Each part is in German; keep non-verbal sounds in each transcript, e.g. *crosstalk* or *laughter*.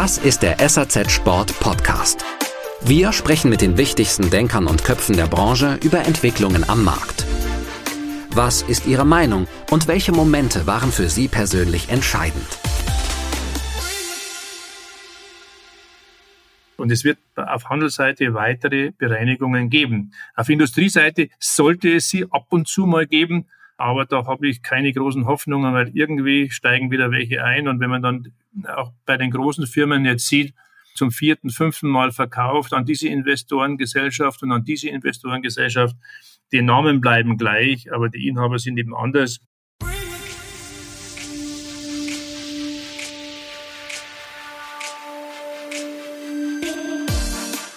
Das ist der SAZ Sport Podcast. Wir sprechen mit den wichtigsten Denkern und Köpfen der Branche über Entwicklungen am Markt. Was ist Ihre Meinung und welche Momente waren für Sie persönlich entscheidend? Und es wird auf Handelsseite weitere Bereinigungen geben. Auf Industrieseite sollte es sie ab und zu mal geben, aber da habe ich keine großen Hoffnungen, weil irgendwie steigen wieder welche ein. Und wenn man dann auch bei den großen Firmen jetzt sieht, zum vierten, fünften Mal verkauft an diese Investorengesellschaft und an diese Investorengesellschaft, die Namen bleiben gleich, aber die Inhaber sind eben anders.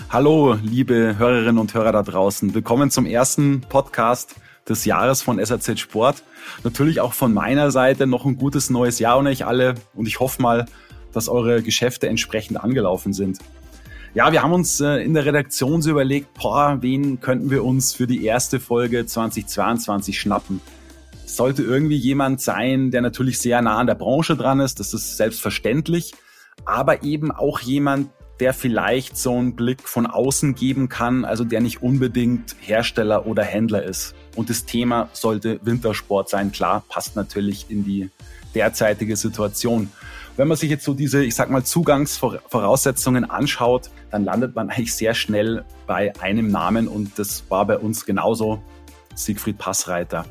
Hallo, liebe Hörerinnen und Hörer da draußen. Willkommen zum ersten Podcast des Jahres von SAZ Sport. Natürlich auch von meiner Seite noch ein gutes neues Jahr an euch alle und ich hoffe mal, dass eure Geschäfte entsprechend angelaufen sind. Ja, wir haben uns äh, in der Redaktion so überlegt, boah, wen könnten wir uns für die erste Folge 2022 schnappen? Es sollte irgendwie jemand sein, der natürlich sehr nah an der Branche dran ist, das ist selbstverständlich, aber eben auch jemand, der vielleicht so einen Blick von außen geben kann, also der nicht unbedingt Hersteller oder Händler ist. Und das Thema sollte Wintersport sein. Klar, passt natürlich in die derzeitige Situation. Wenn man sich jetzt so diese, ich sag mal, Zugangsvoraussetzungen anschaut, dann landet man eigentlich sehr schnell bei einem Namen und das war bei uns genauso Siegfried Passreiter.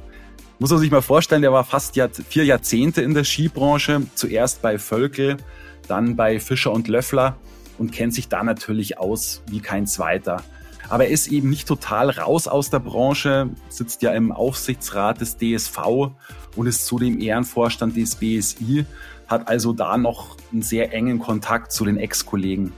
Muss man sich mal vorstellen, der war fast vier Jahrzehnte in der Skibranche, zuerst bei Völkel, dann bei Fischer und Löffler und kennt sich da natürlich aus wie kein zweiter. Aber er ist eben nicht total raus aus der Branche, sitzt ja im Aufsichtsrat des DSV und ist zudem Ehrenvorstand des BSI, hat also da noch einen sehr engen Kontakt zu den Ex-Kollegen.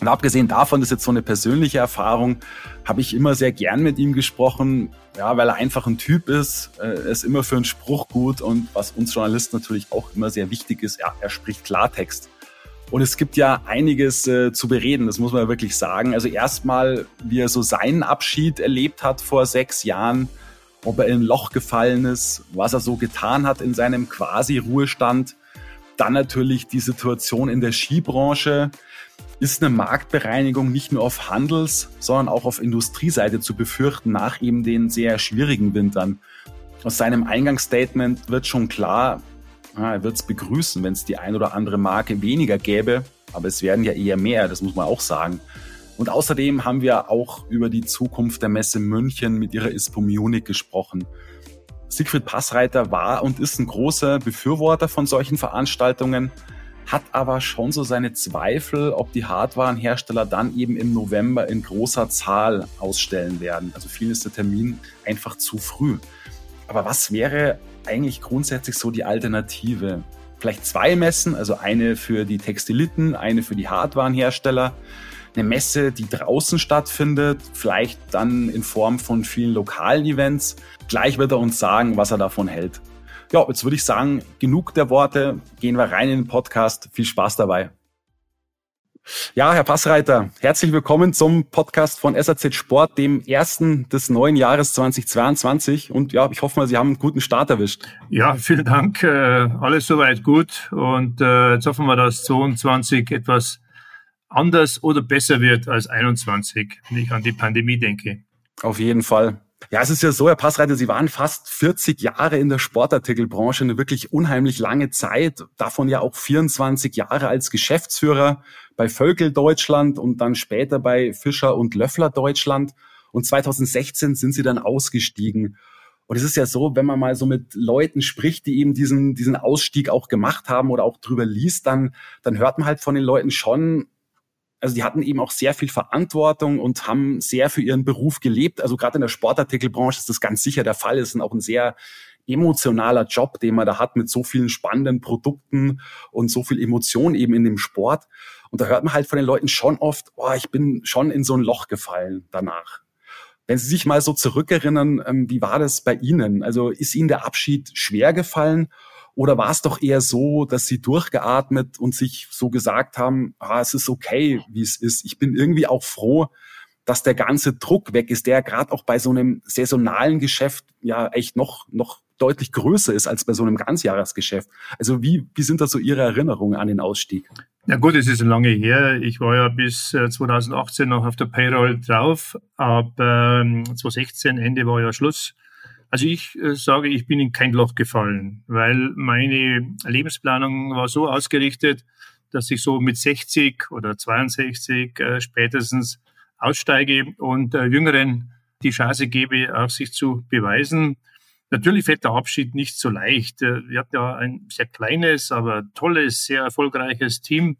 Und abgesehen davon, das ist jetzt so eine persönliche Erfahrung, habe ich immer sehr gern mit ihm gesprochen, ja, weil er einfach ein Typ ist. Er ist immer für einen Spruch gut und was uns Journalisten natürlich auch immer sehr wichtig ist, ja, er spricht Klartext. Und es gibt ja einiges äh, zu bereden, das muss man wirklich sagen. Also erstmal, wie er so seinen Abschied erlebt hat vor sechs Jahren, ob er in ein Loch gefallen ist, was er so getan hat in seinem Quasi-Ruhestand. Dann natürlich die Situation in der Skibranche. Ist eine Marktbereinigung nicht nur auf Handels-, sondern auch auf Industrieseite zu befürchten nach eben den sehr schwierigen Wintern? Aus seinem Eingangsstatement wird schon klar, er wird es begrüßen, wenn es die ein oder andere Marke weniger gäbe, aber es werden ja eher mehr, das muss man auch sagen. Und außerdem haben wir auch über die Zukunft der Messe München mit ihrer ISPO Munich gesprochen. Siegfried Passreiter war und ist ein großer Befürworter von solchen Veranstaltungen, hat aber schon so seine Zweifel, ob die Hardwarenhersteller dann eben im November in großer Zahl ausstellen werden. Also vielen ist der Termin einfach zu früh. Aber was wäre eigentlich grundsätzlich so die Alternative? Vielleicht zwei Messen, also eine für die Textiliten, eine für die Hardwarenhersteller. Eine Messe, die draußen stattfindet, vielleicht dann in Form von vielen lokalen Events. Gleich wird er uns sagen, was er davon hält. Ja, jetzt würde ich sagen, genug der Worte. Gehen wir rein in den Podcast. Viel Spaß dabei. Ja, Herr Passreiter, herzlich willkommen zum Podcast von SAZ Sport, dem ersten des neuen Jahres 2022. Und ja, ich hoffe mal, Sie haben einen guten Start erwischt. Ja, vielen Dank. Äh, alles soweit gut. Und äh, jetzt hoffen wir, dass 22 etwas anders oder besser wird als 21, wenn ich an die Pandemie denke. Auf jeden Fall. Ja, es ist ja so, Herr Passreiter, Sie waren fast 40 Jahre in der Sportartikelbranche, eine wirklich unheimlich lange Zeit, davon ja auch 24 Jahre als Geschäftsführer bei Völkel Deutschland und dann später bei Fischer und Löffler Deutschland. Und 2016 sind Sie dann ausgestiegen. Und es ist ja so, wenn man mal so mit Leuten spricht, die eben diesen, diesen Ausstieg auch gemacht haben oder auch drüber liest, dann, dann hört man halt von den Leuten schon, also die hatten eben auch sehr viel Verantwortung und haben sehr für ihren Beruf gelebt. Also gerade in der Sportartikelbranche ist das ganz sicher der Fall. Es ist auch ein sehr emotionaler Job, den man da hat mit so vielen spannenden Produkten und so viel Emotion eben in dem Sport. Und da hört man halt von den Leuten schon oft, oh, ich bin schon in so ein Loch gefallen danach. Wenn Sie sich mal so zurückerinnern, ähm, wie war das bei Ihnen? Also ist Ihnen der Abschied schwer gefallen oder war es doch eher so, dass sie durchgeatmet und sich so gesagt haben, ah, es ist okay, wie es ist. Ich bin irgendwie auch froh, dass der ganze Druck weg ist, der gerade auch bei so einem saisonalen Geschäft ja echt noch, noch deutlich größer ist als bei so einem Ganzjahresgeschäft. Also wie, wie sind da so Ihre Erinnerungen an den Ausstieg? Ja gut, es ist lange her. Ich war ja bis 2018 äh, noch auf der Payroll drauf. Ab 2016 ähm, Ende war ja Schluss. Also ich äh, sage, ich bin in kein Loch gefallen, weil meine Lebensplanung war so ausgerichtet, dass ich so mit 60 oder 62 äh, spätestens aussteige und äh, Jüngeren die Chance gebe, auch sich zu beweisen. Natürlich fällt der Abschied nicht so leicht. Äh, wir hatten ja ein sehr kleines, aber tolles, sehr erfolgreiches Team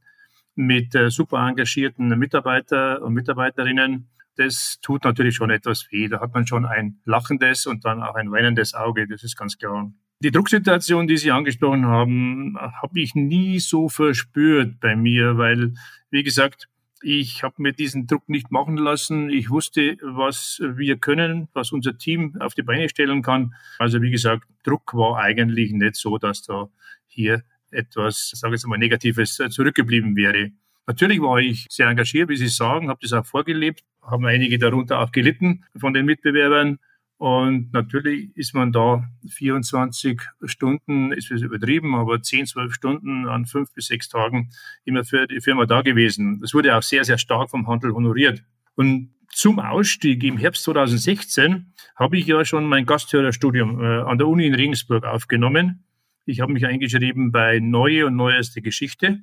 mit äh, super engagierten Mitarbeiter und Mitarbeiterinnen. Das tut natürlich schon etwas weh. Da hat man schon ein lachendes und dann auch ein weinendes Auge. Das ist ganz klar. Die Drucksituation, die Sie angesprochen haben, habe ich nie so verspürt bei mir, weil, wie gesagt, ich habe mir diesen Druck nicht machen lassen. Ich wusste, was wir können, was unser Team auf die Beine stellen kann. Also wie gesagt, Druck war eigentlich nicht so, dass da hier etwas, sage ich jetzt mal, Negatives zurückgeblieben wäre. Natürlich war ich sehr engagiert, wie Sie sagen, habe das auch vorgelebt, haben einige darunter auch gelitten von den Mitbewerbern. Und natürlich ist man da 24 Stunden, ist es übertrieben, aber 10, 12 Stunden an fünf bis sechs Tagen immer für die Firma da gewesen. Das wurde auch sehr, sehr stark vom Handel honoriert. Und zum Ausstieg im Herbst 2016 habe ich ja schon mein Gasthörerstudium äh, an der Uni in Regensburg aufgenommen. Ich habe mich eingeschrieben bei Neue und Neueste Geschichte.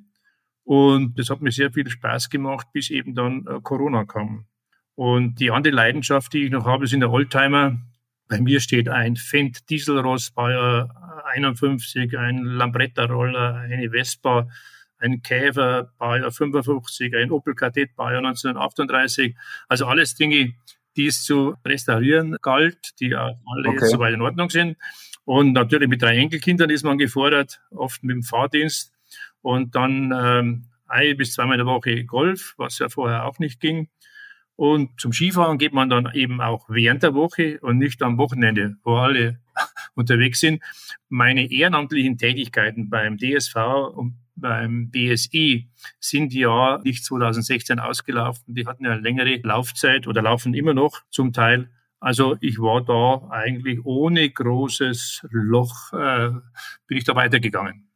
Und das hat mir sehr viel Spaß gemacht, bis eben dann äh, Corona kam. Und die andere Leidenschaft, die ich noch habe, sind der Oldtimer. Bei mir steht ein Fendt Dieselross Bayer 51, ein Lambretta-Roller, eine Vespa, ein Käfer Bayer 55, ein Opel Kadett Bayer 1938. Also alles Dinge, die es zu restaurieren galt, die auch alle okay. jetzt soweit in Ordnung sind. Und natürlich mit drei Enkelkindern ist man gefordert, oft mit dem Fahrdienst. Und dann ähm, ein bis zweimal in der Woche Golf, was ja vorher auch nicht ging. Und zum Skifahren geht man dann eben auch während der Woche und nicht am Wochenende, wo alle *laughs* unterwegs sind. Meine ehrenamtlichen Tätigkeiten beim DSV und beim BSI sind ja nicht 2016 ausgelaufen. Die hatten ja eine längere Laufzeit oder laufen immer noch zum Teil. Also ich war da eigentlich ohne großes Loch, äh, bin ich da weitergegangen.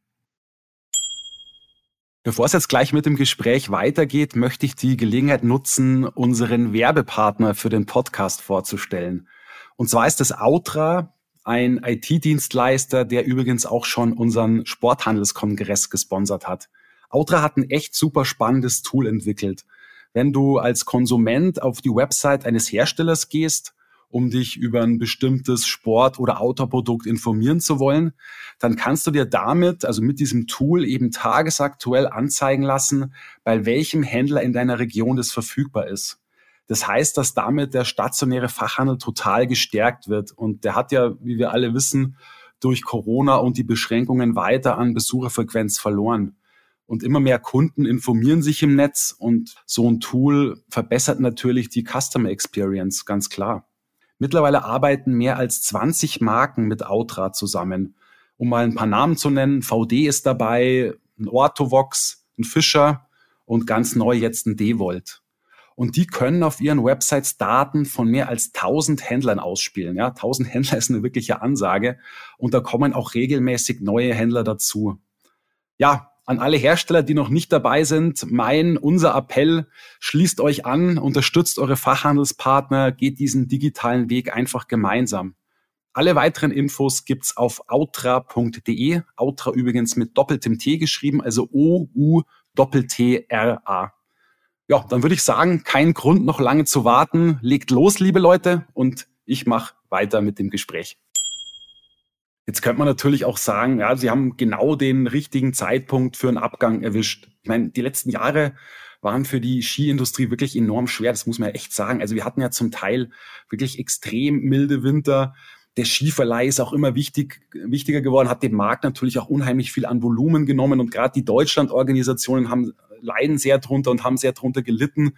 Bevor es jetzt gleich mit dem Gespräch weitergeht, möchte ich die Gelegenheit nutzen, unseren Werbepartner für den Podcast vorzustellen. Und zwar ist das Outra, ein IT-Dienstleister, der übrigens auch schon unseren Sporthandelskongress gesponsert hat. Outra hat ein echt super spannendes Tool entwickelt. Wenn du als Konsument auf die Website eines Herstellers gehst um dich über ein bestimmtes Sport- oder Autoprodukt informieren zu wollen, dann kannst du dir damit, also mit diesem Tool eben tagesaktuell anzeigen lassen, bei welchem Händler in deiner Region das verfügbar ist. Das heißt, dass damit der stationäre Fachhandel total gestärkt wird. Und der hat ja, wie wir alle wissen, durch Corona und die Beschränkungen weiter an Besucherfrequenz verloren. Und immer mehr Kunden informieren sich im Netz und so ein Tool verbessert natürlich die Customer Experience, ganz klar. Mittlerweile arbeiten mehr als 20 Marken mit Outra zusammen. Um mal ein paar Namen zu nennen, VD ist dabei, ein Orthovox, ein Fischer und ganz neu jetzt ein Devolt. Und die können auf ihren Websites Daten von mehr als 1000 Händlern ausspielen. Ja, 1000 Händler *laughs* ist eine wirkliche Ansage. Und da kommen auch regelmäßig neue Händler dazu. Ja, an alle Hersteller, die noch nicht dabei sind, mein, unser Appell, schließt euch an, unterstützt eure Fachhandelspartner, geht diesen digitalen Weg einfach gemeinsam. Alle weiteren Infos gibt's auf outra.de. Outra übrigens mit doppeltem T geschrieben, also O-U-Doppel-T-R-A. Ja, dann würde ich sagen, kein Grund noch lange zu warten. Legt los, liebe Leute, und ich mache weiter mit dem Gespräch. Jetzt könnte man natürlich auch sagen, ja, sie haben genau den richtigen Zeitpunkt für einen Abgang erwischt. Ich meine, die letzten Jahre waren für die Skiindustrie wirklich enorm schwer. Das muss man ja echt sagen. Also wir hatten ja zum Teil wirklich extrem milde Winter. Der Skiverleih ist auch immer wichtig, wichtiger geworden, hat dem Markt natürlich auch unheimlich viel an Volumen genommen und gerade die Deutschlandorganisationen haben leiden sehr drunter und haben sehr drunter gelitten.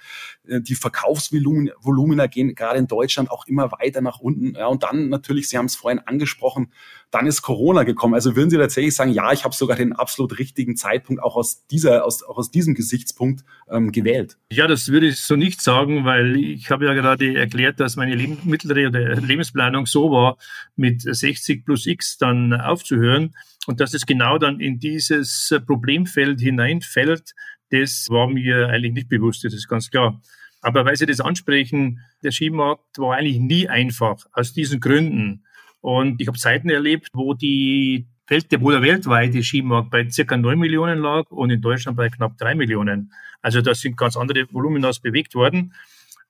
Äh, die Verkaufsvolumina gehen gerade in Deutschland auch immer weiter nach unten. Ja, und dann natürlich, Sie haben es vorhin angesprochen, dann ist Corona gekommen. Also würden Sie tatsächlich sagen, ja, ich habe sogar den absolut richtigen Zeitpunkt auch aus dieser, aus, auch aus diesem Gesichtspunkt ähm, gewählt? Ja, das würde ich so nicht sagen, weil ich habe ja gerade erklärt, dass meine mittlere Lebensplanung so war, mit 60 plus X dann aufzuhören und dass es genau dann in dieses Problemfeld hineinfällt, Das war mir eigentlich nicht bewusst, das ist ganz klar. Aber weil Sie das ansprechen, der Skimarkt war eigentlich nie einfach, aus diesen Gründen. Und ich habe Zeiten erlebt, wo die Welt, der weltweite Skimarkt bei circa 9 Millionen lag und in Deutschland bei knapp 3 Millionen. Also da sind ganz andere Voluminas bewegt worden.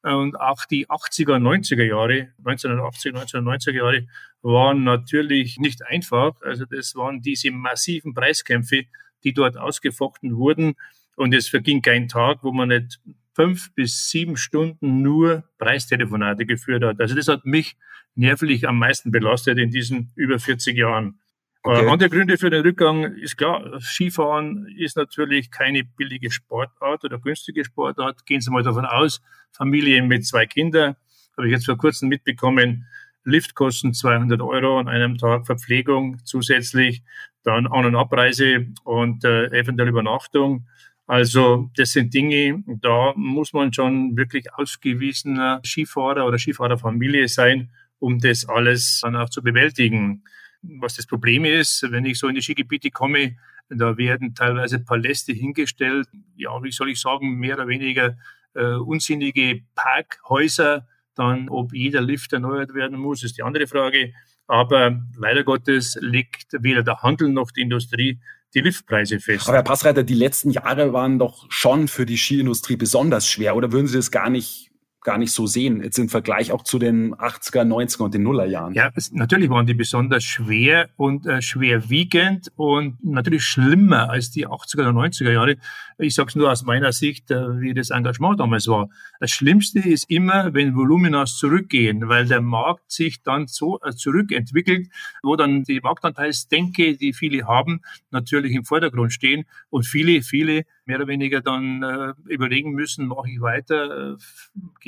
Und auch die 80er, 90er Jahre, 1980, 1990er Jahre, waren natürlich nicht einfach. Also das waren diese massiven Preiskämpfe, die dort ausgefochten wurden. Und es verging kein Tag, wo man nicht fünf bis sieben Stunden nur Preistelefonate geführt hat. Also das hat mich nervlich am meisten belastet in diesen über 40 Jahren. Okay. Andere Gründe für den Rückgang ist klar, Skifahren ist natürlich keine billige Sportart oder günstige Sportart. Gehen Sie mal davon aus, Familien mit zwei Kindern, habe ich jetzt vor kurzem mitbekommen, Liftkosten 200 Euro an einem Tag, Verpflegung zusätzlich, dann An- und Abreise und äh, eventuell Übernachtung. Also das sind Dinge, da muss man schon wirklich ausgewiesener Skifahrer oder Skifahrerfamilie sein, um das alles dann auch zu bewältigen was das Problem ist, wenn ich so in die Skigebiete komme, da werden teilweise Paläste hingestellt, ja, wie soll ich sagen, mehr oder weniger äh, unsinnige Parkhäuser. Dann, ob jeder Lift erneuert werden muss, ist die andere Frage. Aber leider Gottes legt weder der Handel noch die Industrie die Liftpreise fest. Aber Herr Passreiter, die letzten Jahre waren doch schon für die Skiindustrie besonders schwer. Oder würden Sie das gar nicht gar nicht so sehen, jetzt im Vergleich auch zu den 80er, 90er und den Nullerjahren. Ja, es, natürlich waren die besonders schwer und äh, schwerwiegend und natürlich schlimmer als die 80er oder 90er Jahre. Ich sage es nur aus meiner Sicht, äh, wie das Engagement damals war. Das Schlimmste ist immer, wenn Voluminas zurückgehen, weil der Markt sich dann so äh, zurückentwickelt, wo dann die Marktanteilsdenke, die viele haben, natürlich im Vordergrund stehen und viele, viele mehr oder weniger dann äh, überlegen müssen, mache ich weiter, äh,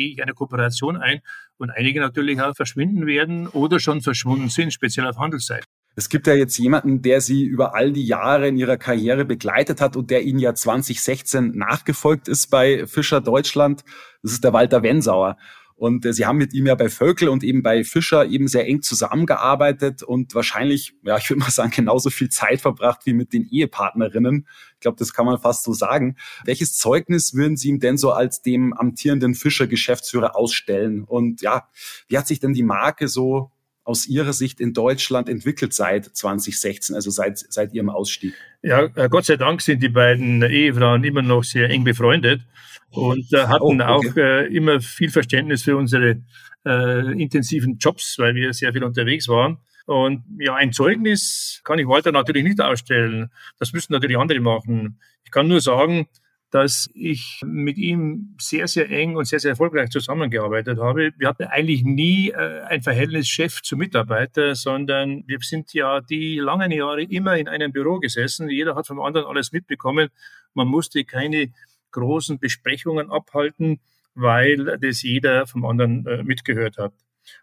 gehe ich eine Kooperation ein und einige natürlich auch verschwinden werden oder schon verschwunden sind, speziell auf Handelsseite. Es gibt ja jetzt jemanden, der Sie über all die Jahre in Ihrer Karriere begleitet hat und der Ihnen ja 2016 nachgefolgt ist bei Fischer Deutschland. Das ist der Walter Wensauer. Und äh, sie haben mit ihm ja bei Völkel und eben bei Fischer eben sehr eng zusammengearbeitet und wahrscheinlich, ja, ich würde mal sagen, genauso viel Zeit verbracht wie mit den Ehepartnerinnen. Ich glaube, das kann man fast so sagen. Welches Zeugnis würden Sie ihm denn so als dem amtierenden Fischer-Geschäftsführer ausstellen? Und ja, wie hat sich denn die Marke so aus Ihrer Sicht in Deutschland entwickelt seit 2016, also seit, seit Ihrem Ausstieg? Ja, äh, Gott sei Dank sind die beiden Ehefrauen immer noch sehr eng befreundet und äh, hatten oh, okay. auch äh, immer viel Verständnis für unsere äh, intensiven Jobs, weil wir sehr viel unterwegs waren. Und ja, ein Zeugnis kann ich Walter natürlich nicht ausstellen. Das müssen natürlich andere machen. Ich kann nur sagen, dass ich mit ihm sehr, sehr eng und sehr, sehr erfolgreich zusammengearbeitet habe. Wir hatten eigentlich nie äh, ein Verhältnis Chef zu Mitarbeiter, sondern wir sind ja die langen Jahre immer in einem Büro gesessen. Jeder hat vom anderen alles mitbekommen. Man musste keine großen Besprechungen abhalten, weil das jeder vom anderen äh, mitgehört hat.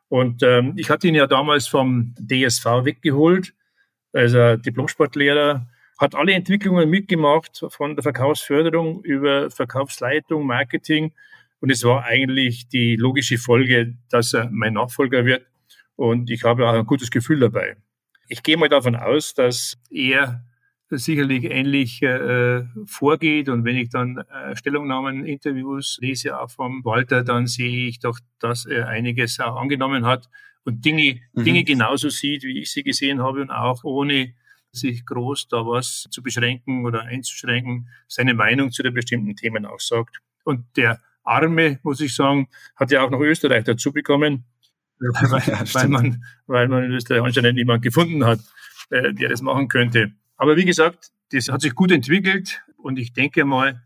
Und ähm, ich hatte ihn ja damals vom DSV weggeholt, also Diplomsportlehrer, hat alle Entwicklungen mitgemacht, von der Verkaufsförderung über Verkaufsleitung, Marketing. Und es war eigentlich die logische Folge, dass er mein Nachfolger wird. Und ich habe auch ein gutes Gefühl dabei. Ich gehe mal davon aus, dass er sicherlich ähnlich äh, vorgeht. Und wenn ich dann äh, Stellungnahmen, Interviews lese auch vom Walter, dann sehe ich doch, dass er einiges auch angenommen hat und Dinge, mhm. Dinge genauso sieht, wie ich sie gesehen habe und auch ohne sich groß da was zu beschränken oder einzuschränken, seine Meinung zu den bestimmten Themen auch sagt. Und der Arme, muss ich sagen, hat ja auch noch Österreich dazu bekommen, *laughs* weil, ja, weil, man, weil man in Österreich anscheinend niemand gefunden hat, äh, der das machen könnte. Aber wie gesagt, das hat sich gut entwickelt und ich denke mal,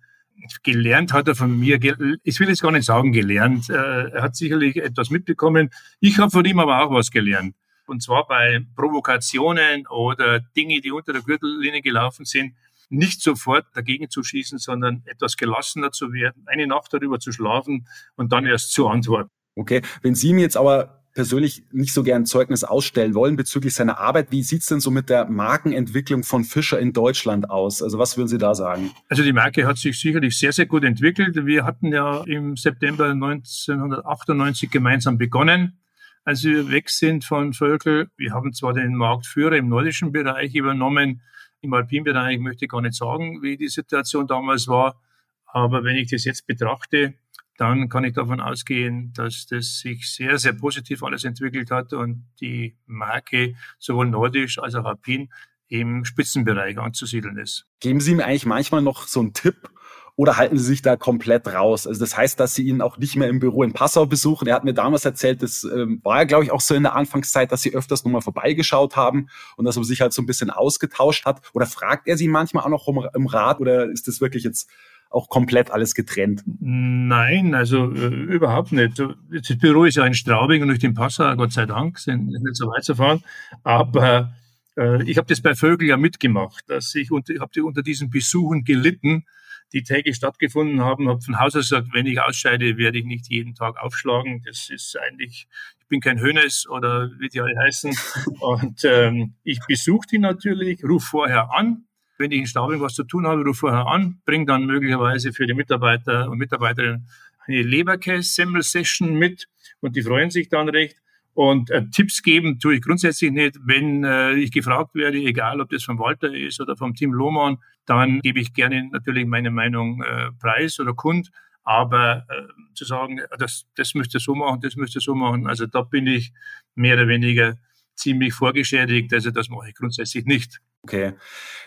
gelernt hat er von mir, ich will jetzt gar nicht sagen gelernt, äh, er hat sicherlich etwas mitbekommen. Ich habe von ihm aber auch was gelernt. Und zwar bei Provokationen oder Dinge, die unter der Gürtellinie gelaufen sind, nicht sofort dagegen zu schießen, sondern etwas gelassener zu werden, eine Nacht darüber zu schlafen und dann erst zu antworten. Okay, wenn Sie mir jetzt aber persönlich nicht so gern Zeugnis ausstellen wollen bezüglich seiner Arbeit. Wie sieht's denn so mit der Markenentwicklung von Fischer in Deutschland aus? Also was würden Sie da sagen? Also die Marke hat sich sicherlich sehr, sehr gut entwickelt. Wir hatten ja im September 1998 gemeinsam begonnen als wir weg sind von Völkel. Wir haben zwar den Marktführer im nordischen Bereich übernommen, im alpinen Bereich möchte ich gar nicht sagen, wie die Situation damals war. Aber wenn ich das jetzt betrachte, dann kann ich davon ausgehen, dass das sich sehr, sehr positiv alles entwickelt hat und die Marke sowohl nordisch als auch alpin im Spitzenbereich anzusiedeln ist. Geben Sie mir eigentlich manchmal noch so einen Tipp oder halten Sie sich da komplett raus? Also das heißt, dass Sie ihn auch nicht mehr im Büro in Passau besuchen. Er hat mir damals erzählt, das ähm, war ja, glaube ich, auch so in der Anfangszeit, dass Sie öfters nochmal vorbeigeschaut haben und dass man sich halt so ein bisschen ausgetauscht hat. Oder fragt er Sie manchmal auch noch um, im Rat oder ist das wirklich jetzt auch komplett alles getrennt? Nein, also äh, überhaupt nicht. Das Büro ist ja in Straubing und durch den Passau, Gott sei Dank, sind nicht so weit zu fahren. Aber äh, ich habe das bei Vögel ja mitgemacht, dass ich, unter, ich habe unter diesen Besuchen gelitten, die täglich stattgefunden haben, habe von Haus aus gesagt, wenn ich ausscheide, werde ich nicht jeden Tag aufschlagen. Das ist eigentlich, ich bin kein Hönes oder wie die alle heißen. *laughs* Und ähm, ich besuche die natürlich, rufe vorher an, wenn ich in Staubing was zu tun habe, rufe vorher an, bringe dann möglicherweise für die Mitarbeiter und Mitarbeiterinnen eine Leberkäse-Semmel-Session mit und die freuen sich dann recht. Und äh, Tipps geben tue ich grundsätzlich nicht. Wenn äh, ich gefragt werde, egal ob das von Walter ist oder vom Team Lohmann, dann gebe ich gerne natürlich meine Meinung äh, preis oder kund. Aber äh, zu sagen, das, das müsst ihr so machen, das müsst ihr so machen, also da bin ich mehr oder weniger ziemlich vorgeschädigt. Also das mache ich grundsätzlich nicht. Okay.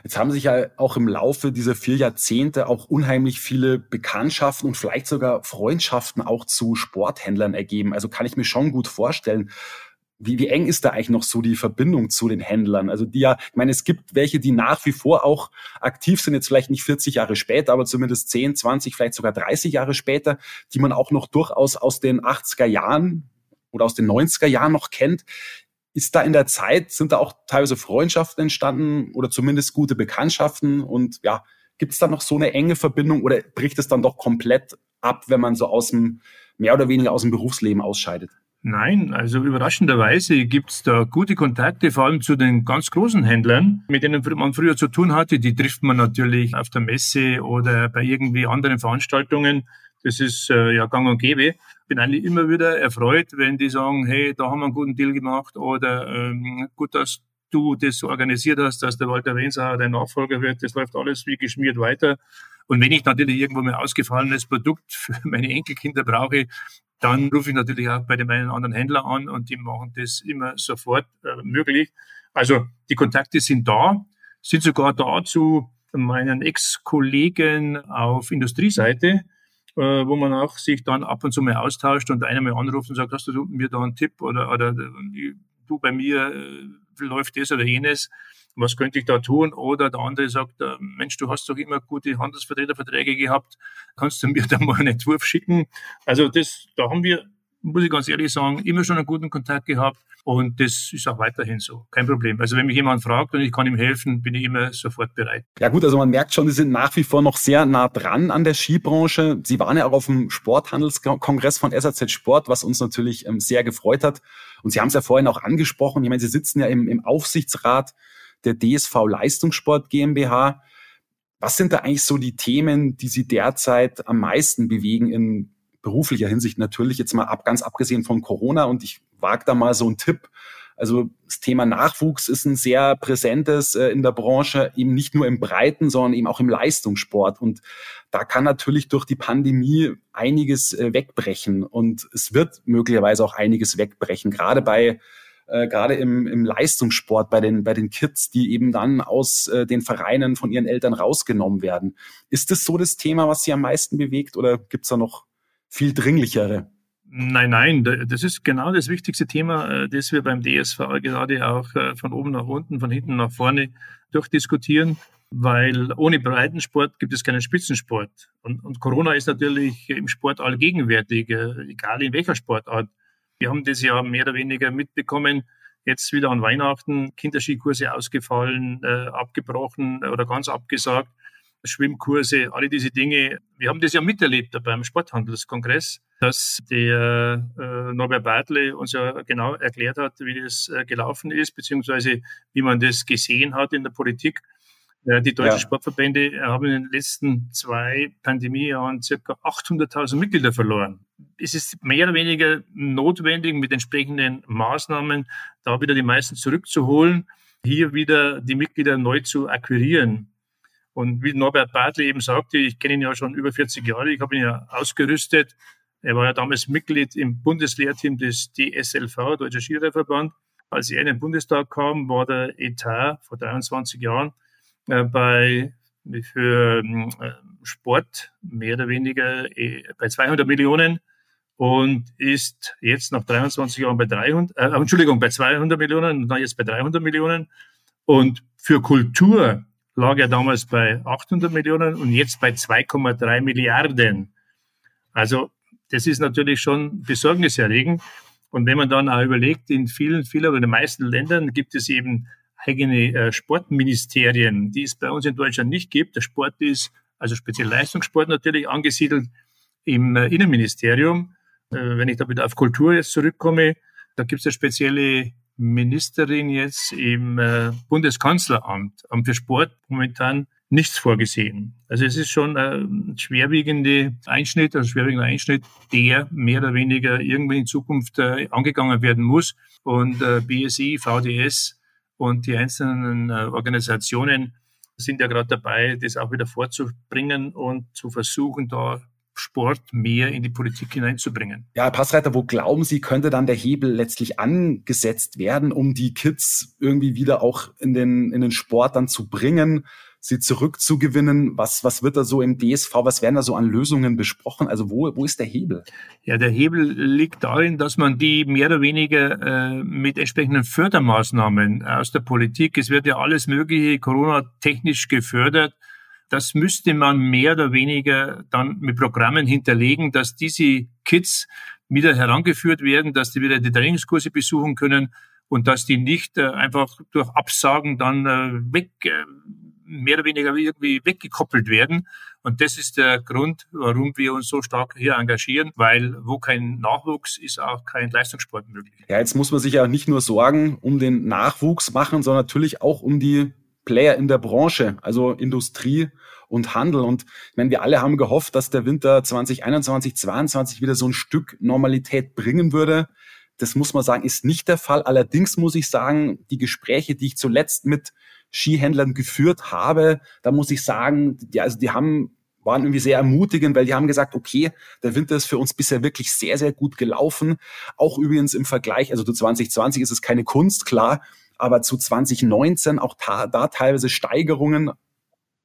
Jetzt haben sich ja auch im Laufe dieser vier Jahrzehnte auch unheimlich viele Bekanntschaften und vielleicht sogar Freundschaften auch zu Sporthändlern ergeben. Also kann ich mir schon gut vorstellen. Wie, wie eng ist da eigentlich noch so die Verbindung zu den Händlern? Also die ja, ich meine, es gibt welche, die nach wie vor auch aktiv sind, jetzt vielleicht nicht 40 Jahre später, aber zumindest 10, 20, vielleicht sogar 30 Jahre später, die man auch noch durchaus aus den 80er Jahren oder aus den 90er Jahren noch kennt. Ist da in der Zeit, sind da auch teilweise Freundschaften entstanden oder zumindest gute Bekanntschaften? Und ja, gibt es da noch so eine enge Verbindung oder bricht es dann doch komplett ab, wenn man so aus dem, mehr oder weniger aus dem Berufsleben ausscheidet? Nein, also überraschenderweise gibt es da gute Kontakte, vor allem zu den ganz großen Händlern, mit denen man früher zu tun hatte. Die trifft man natürlich auf der Messe oder bei irgendwie anderen Veranstaltungen. Das ist äh, ja gang und gäbe. Bin eigentlich immer wieder erfreut, wenn die sagen, hey, da haben wir einen guten Deal gemacht oder ähm, gut, dass du das so organisiert hast, dass der Walter Wensauer dein Nachfolger wird. Das läuft alles wie geschmiert weiter. Und wenn ich natürlich irgendwo ein ausgefallenes Produkt für *laughs* meine Enkelkinder brauche, dann rufe ich natürlich auch bei dem einen anderen Händler an und die machen das immer sofort äh, möglich. Also die Kontakte sind da, sind sogar da zu meinen Ex-Kollegen auf Industrieseite, wo man auch sich dann ab und zu mal austauscht und einer mal anruft und sagt, hast du mir da einen Tipp oder, oder du bei mir äh, läuft das oder jenes, was könnte ich da tun? Oder der andere sagt, äh, Mensch, du hast doch immer gute Handelsvertreterverträge gehabt, kannst du mir da mal einen Entwurf schicken? Also das, da haben wir muss ich ganz ehrlich sagen, immer schon einen guten Kontakt gehabt und das ist auch weiterhin so. Kein Problem. Also wenn mich jemand fragt und ich kann ihm helfen, bin ich immer sofort bereit. Ja gut, also man merkt schon, Sie sind nach wie vor noch sehr nah dran an der Skibranche. Sie waren ja auch auf dem Sporthandelskongress von SAZ Sport, was uns natürlich ähm, sehr gefreut hat. Und Sie haben es ja vorhin auch angesprochen. Ich meine, Sie sitzen ja im, im Aufsichtsrat der DSV Leistungssport GmbH. Was sind da eigentlich so die Themen, die Sie derzeit am meisten bewegen in beruflicher Hinsicht natürlich jetzt mal ab, ganz abgesehen von Corona und ich wage da mal so einen Tipp. Also das Thema Nachwuchs ist ein sehr präsentes äh, in der Branche, eben nicht nur im Breiten, sondern eben auch im Leistungssport. Und da kann natürlich durch die Pandemie einiges äh, wegbrechen und es wird möglicherweise auch einiges wegbrechen, gerade bei äh, gerade im, im Leistungssport bei den, bei den Kids, die eben dann aus äh, den Vereinen von ihren Eltern rausgenommen werden. Ist das so das Thema, was Sie am meisten bewegt oder gibt's da noch viel dringlichere. Nein, nein, das ist genau das wichtigste Thema, äh, das wir beim DSV gerade auch äh, von oben nach unten, von hinten nach vorne durchdiskutieren, weil ohne Breitensport gibt es keinen Spitzensport. Und, und Corona ist natürlich im Sport allgegenwärtig, äh, egal in welcher Sportart. Wir haben das ja mehr oder weniger mitbekommen, jetzt wieder an Weihnachten, Kinderskikurse ausgefallen, abgebrochen oder ganz abgesagt. Schwimmkurse, alle diese Dinge. Wir haben das ja miterlebt beim Sporthandelskongress, dass der äh, Norbert Bartle uns ja genau erklärt hat, wie das äh, gelaufen ist, beziehungsweise wie man das gesehen hat in der Politik. Äh, die deutschen ja. Sportverbände haben in den letzten zwei Pandemiejahren circa 800.000 Mitglieder verloren. Es ist mehr oder weniger notwendig, mit entsprechenden Maßnahmen da wieder die meisten zurückzuholen, hier wieder die Mitglieder neu zu akquirieren. Und wie Norbert Bartley eben sagte, ich kenne ihn ja schon über 40 Jahre, ich habe ihn ja ausgerüstet. Er war ja damals Mitglied im Bundeslehrteam des DSLV, Deutscher Skirehrverband. Als er in den Bundestag kam, war der Etat vor 23 Jahren äh, bei für äh, Sport mehr oder weniger äh, bei 200 Millionen und ist jetzt nach 23 Jahren bei 300, äh, Entschuldigung, bei 200 Millionen und dann jetzt bei 300 Millionen. Und für Kultur lag er damals bei 800 Millionen und jetzt bei 2,3 Milliarden. Also das ist natürlich schon besorgniserregend. Und wenn man dann auch überlegt, in vielen, vielen oder in den meisten Ländern gibt es eben eigene äh, Sportministerien, die es bei uns in Deutschland nicht gibt. Der Sport ist, also speziell Leistungssport natürlich, angesiedelt im äh, Innenministerium. Äh, wenn ich da wieder auf Kultur jetzt zurückkomme, da gibt es eine spezielle Ministerin jetzt im äh, Bundeskanzleramt. Haben für Sport momentan nichts vorgesehen. Also es ist schon ein schwerwiegender Einschnitt, ein schwerwiegender Einschnitt, der mehr oder weniger irgendwie in Zukunft äh, angegangen werden muss. Und äh, BSI, VDS und die einzelnen äh, Organisationen sind ja gerade dabei, das auch wieder vorzubringen und zu versuchen, da Sport mehr in die Politik hineinzubringen. Ja, Herr Passreiter, wo glauben Sie, könnte dann der Hebel letztlich angesetzt werden, um die Kids irgendwie wieder auch in den, in den Sport dann zu bringen? sie zurückzugewinnen? Was, was wird da so im DSV, was werden da so an Lösungen besprochen? Also wo, wo ist der Hebel? Ja, der Hebel liegt darin, dass man die mehr oder weniger äh, mit entsprechenden Fördermaßnahmen aus der Politik, es wird ja alles Mögliche Corona-technisch gefördert, das müsste man mehr oder weniger dann mit Programmen hinterlegen, dass diese Kids wieder herangeführt werden, dass die wieder die Trainingskurse besuchen können und dass die nicht äh, einfach durch Absagen dann äh, weg äh, mehr oder weniger irgendwie weggekoppelt werden. Und das ist der Grund, warum wir uns so stark hier engagieren, weil wo kein Nachwuchs ist auch kein Leistungssport möglich. Ja, jetzt muss man sich ja nicht nur Sorgen um den Nachwuchs machen, sondern natürlich auch um die Player in der Branche, also Industrie und Handel. Und ich meine, wir alle haben gehofft, dass der Winter 2021, 2022 wieder so ein Stück Normalität bringen würde. Das muss man sagen, ist nicht der Fall. Allerdings muss ich sagen, die Gespräche, die ich zuletzt mit Skihändlern geführt habe, da muss ich sagen, die, also die haben waren irgendwie sehr ermutigend, weil die haben gesagt, okay, der Winter ist für uns bisher wirklich sehr, sehr gut gelaufen. Auch übrigens im Vergleich, also zu 2020 ist es keine Kunst, klar, aber zu 2019 auch da, da teilweise Steigerungen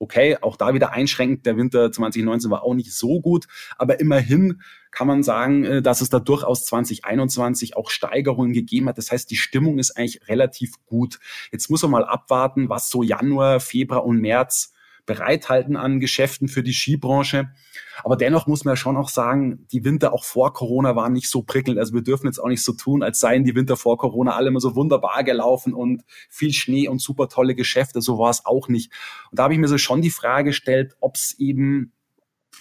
okay, auch da wieder einschränkend. Der Winter 2019 war auch nicht so gut, aber immerhin kann man sagen, äh, dass es da durchaus 2021 auch Steigerungen gegeben hat. Das heißt, die Stimmung ist eigentlich relativ gut. Jetzt muss man mal abwarten, was so Januar, Februar und März bereithalten an Geschäften für die Skibranche. Aber dennoch muss man ja schon auch sagen, die Winter auch vor Corona waren nicht so prickelnd. Also wir dürfen jetzt auch nicht so tun, als seien die Winter vor Corona alle immer so wunderbar gelaufen und viel Schnee und super tolle Geschäfte. So war es auch nicht. Und da habe ich mir so schon die Frage gestellt, ob es eben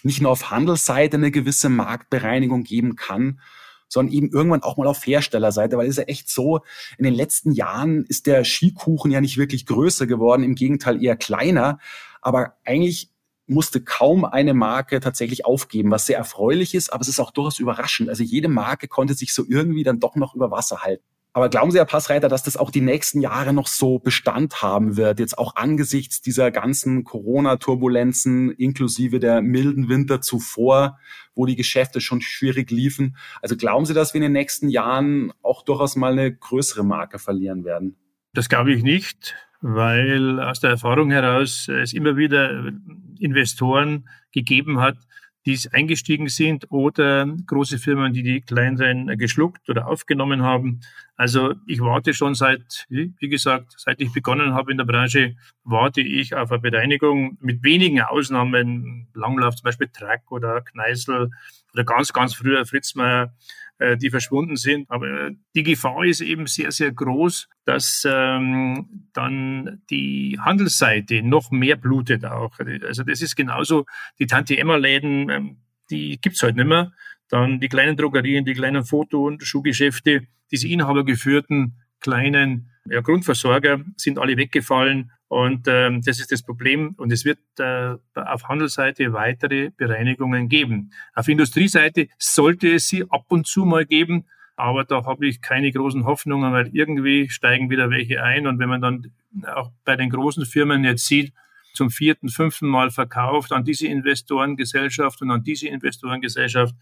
nicht nur auf Handelsseite eine gewisse Marktbereinigung geben kann, sondern eben irgendwann auch mal auf Herstellerseite, weil es ist ja echt so, in den letzten Jahren ist der Skikuchen ja nicht wirklich größer geworden, im Gegenteil eher kleiner, aber eigentlich musste kaum eine Marke tatsächlich aufgeben, was sehr erfreulich ist, aber es ist auch durchaus überraschend. Also jede Marke konnte sich so irgendwie dann doch noch über Wasser halten. Aber glauben Sie, Herr Passreiter, dass das auch die nächsten Jahre noch so Bestand haben wird, jetzt auch angesichts dieser ganzen Corona-Turbulenzen inklusive der milden Winter zuvor, wo die Geschäfte schon schwierig liefen? Also glauben Sie, dass wir in den nächsten Jahren auch durchaus mal eine größere Marke verlieren werden? Das glaube ich nicht, weil aus der Erfahrung heraus es immer wieder Investoren gegeben hat, die eingestiegen sind oder große Firmen, die die kleineren geschluckt oder aufgenommen haben. Also ich warte schon seit, wie gesagt, seit ich begonnen habe in der Branche, warte ich auf eine Bereinigung mit wenigen Ausnahmen, Langlauf zum Beispiel Track oder Kneißl oder ganz, ganz früher Fritzmeier, äh, die verschwunden sind. Aber die Gefahr ist eben sehr, sehr groß, dass ähm, dann die Handelsseite noch mehr blutet auch. Also das ist genauso, die Tante-Emma-Läden, ähm, die gibt's heute nicht mehr. Dann die kleinen Drogerien, die kleinen Foto- und Schuhgeschäfte, diese inhabergeführten kleinen ja, Grundversorger sind alle weggefallen. Und ähm, das ist das Problem. Und es wird äh, auf Handelsseite weitere Bereinigungen geben. Auf Industrieseite sollte es sie ab und zu mal geben. Aber da habe ich keine großen Hoffnungen, weil irgendwie steigen wieder welche ein. Und wenn man dann auch bei den großen Firmen jetzt sieht, zum vierten, fünften Mal verkauft an diese Investorengesellschaft und an diese Investorengesellschaft.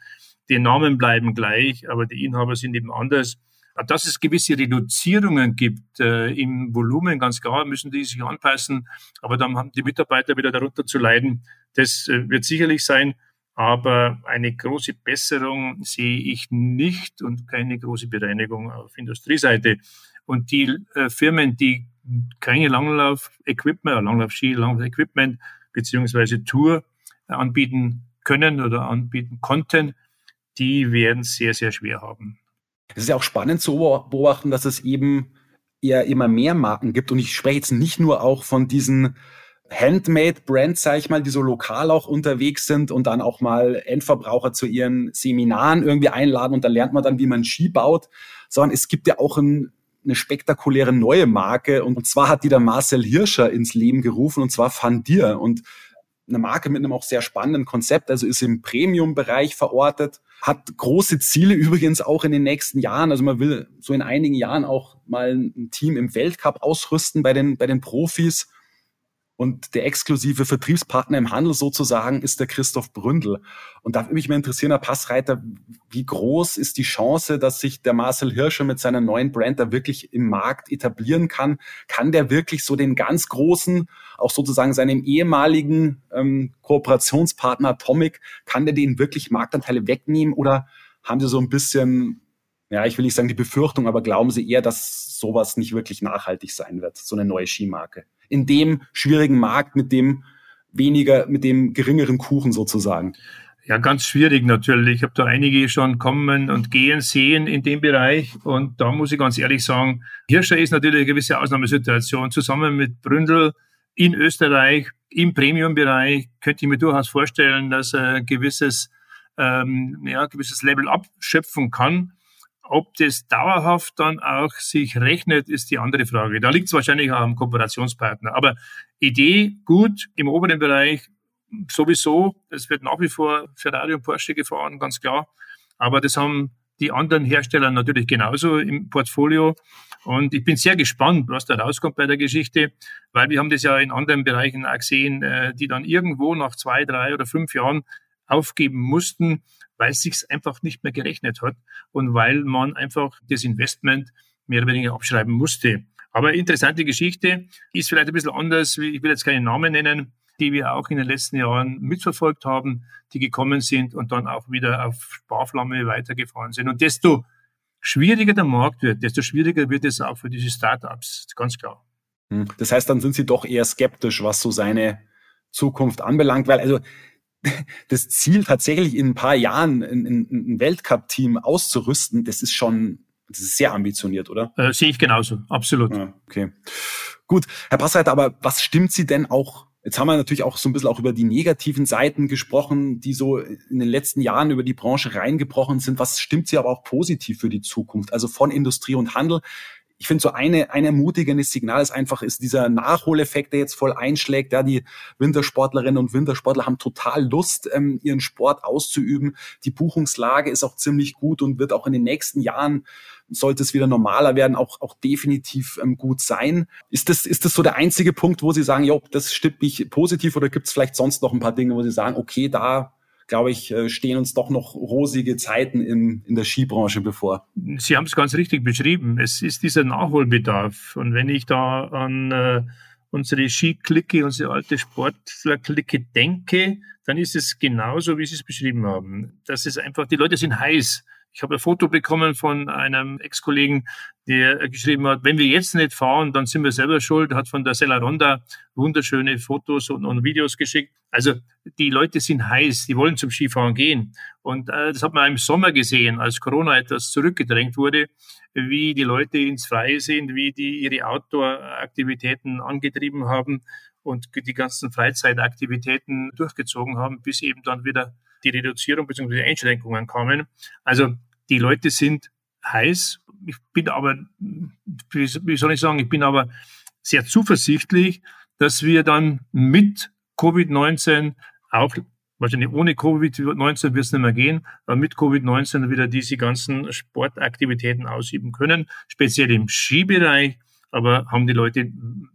Die Namen bleiben gleich, aber die Inhaber sind eben anders. Dass es gewisse Reduzierungen gibt äh, im Volumen, ganz klar, müssen die sich anpassen. Aber dann haben die Mitarbeiter wieder darunter zu leiden. Das äh, wird sicherlich sein. Aber eine große Besserung sehe ich nicht und keine große Bereinigung auf Industrieseite. Und die äh, Firmen, die keine Langlauf-Equipment, äh, Langlauf-Ski, Langlauf-Equipment beziehungsweise Tour anbieten können oder anbieten konnten, die werden sehr, sehr schwer haben. Es ist ja auch spannend zu beobachten, dass es eben eher immer mehr Marken gibt. Und ich spreche jetzt nicht nur auch von diesen Handmade-Brands, sage ich mal, die so lokal auch unterwegs sind und dann auch mal Endverbraucher zu ihren Seminaren irgendwie einladen und dann lernt man dann, wie man Ski baut, sondern es gibt ja auch ein, eine spektakuläre neue Marke. Und, und zwar hat die der Marcel Hirscher ins Leben gerufen und zwar Van Dir und eine Marke mit einem auch sehr spannenden Konzept, also ist im Premium-Bereich verortet, hat große Ziele übrigens auch in den nächsten Jahren. Also man will so in einigen Jahren auch mal ein Team im Weltcup ausrüsten bei den, bei den Profis. Und der exklusive Vertriebspartner im Handel sozusagen ist der Christoph Bründel. Und da würde mich mal interessieren, Herr Passreiter, wie groß ist die Chance, dass sich der Marcel Hirscher mit seiner neuen Brand da wirklich im Markt etablieren kann? Kann der wirklich so den ganz großen, auch sozusagen seinem ehemaligen ähm, Kooperationspartner Atomic, kann der den wirklich Marktanteile wegnehmen oder haben Sie so ein bisschen, ja, ich will nicht sagen die Befürchtung, aber glauben Sie eher, dass sowas nicht wirklich nachhaltig sein wird, so eine neue Skimarke? In dem schwierigen Markt mit dem weniger, mit dem geringeren Kuchen sozusagen? Ja, ganz schwierig natürlich. Ich habe da einige schon kommen und gehen sehen in dem Bereich. Und da muss ich ganz ehrlich sagen, Hirscher ist natürlich eine gewisse Ausnahmesituation. Zusammen mit Bründel in Österreich im Premium-Bereich könnte ich mir durchaus vorstellen, dass er ein gewisses, ähm, ja, gewisses Level abschöpfen kann. Ob das dauerhaft dann auch sich rechnet, ist die andere Frage. Da liegt es wahrscheinlich auch am Kooperationspartner. Aber Idee gut im oberen Bereich sowieso. Es wird nach wie vor Ferrari und Porsche gefahren, ganz klar. Aber das haben die anderen Hersteller natürlich genauso im Portfolio. Und ich bin sehr gespannt, was da rauskommt bei der Geschichte, weil wir haben das ja in anderen Bereichen auch gesehen, äh, die dann irgendwo nach zwei, drei oder fünf Jahren aufgeben mussten, weil es sich einfach nicht mehr gerechnet hat und weil man einfach das Investment mehr oder weniger abschreiben musste. Aber interessante Geschichte ist vielleicht ein bisschen anders. Ich will jetzt keine Namen nennen, die wir auch in den letzten Jahren mitverfolgt haben, die gekommen sind und dann auch wieder auf Sparflamme weitergefahren sind. Und desto schwieriger der Markt wird, desto schwieriger wird es auch für diese Startups, ganz klar. Hm. Das heißt, dann sind Sie doch eher skeptisch, was so seine Zukunft anbelangt, weil also das Ziel tatsächlich in ein paar Jahren ein, Weltcup-Team auszurüsten, das ist schon, das ist sehr ambitioniert, oder? Äh, sehe ich genauso, absolut. Ja, okay. Gut, Herr Passreiter, aber was stimmt Sie denn auch Jetzt haben wir natürlich auch so ein bisschen auch über die negativen Seiten gesprochen, die so in den letzten Jahren über die Branche reingebrochen sind. Was stimmt sie aber auch positiv für die Zukunft? Also von Industrie und Handel ich finde so eine, ein ermutigendes Signal ist einfach, ist dieser Nachholeffekt, der jetzt voll einschlägt. Ja, die Wintersportlerinnen und Wintersportler haben total Lust, ähm, ihren Sport auszuüben. Die Buchungslage ist auch ziemlich gut und wird auch in den nächsten Jahren sollte es wieder normaler werden, auch, auch definitiv ähm, gut sein. Ist das, ist das so der einzige Punkt, wo Sie sagen, jo, das stimmt mich positiv oder gibt es vielleicht sonst noch ein paar Dinge, wo Sie sagen, okay, da glaube ich, äh, stehen uns doch noch rosige Zeiten in, in der Skibranche bevor. Sie haben es ganz richtig beschrieben. Es ist dieser Nachholbedarf. Und wenn ich da an äh, unsere Skiklicke, unsere alte Sportlerklicke denke, dann ist es genauso, wie Sie es beschrieben haben. Das ist einfach, die Leute sind heiß. Ich habe ein Foto bekommen von einem Ex-Kollegen, der geschrieben hat, wenn wir jetzt nicht fahren, dann sind wir selber schuld, hat von der Sella Ronda wunderschöne Fotos und, und, Videos geschickt. Also die Leute sind heiß, die wollen zum Skifahren gehen. Und äh, das hat man im Sommer gesehen, als Corona etwas zurückgedrängt wurde, wie die Leute ins Freie sind, wie die ihre Outdoor-Aktivitäten angetrieben haben und die ganzen Freizeitaktivitäten durchgezogen haben, bis eben dann wieder die Reduzierung bzw. Einschränkungen kamen. Also die Leute sind heiß. Ich bin aber, wie soll ich sagen, ich bin aber sehr zuversichtlich, dass wir dann mit Covid-19 auch wahrscheinlich ohne Covid-19 wird es nicht mehr gehen, aber mit Covid-19 wieder diese ganzen Sportaktivitäten ausüben können, speziell im Skibereich, aber haben die Leute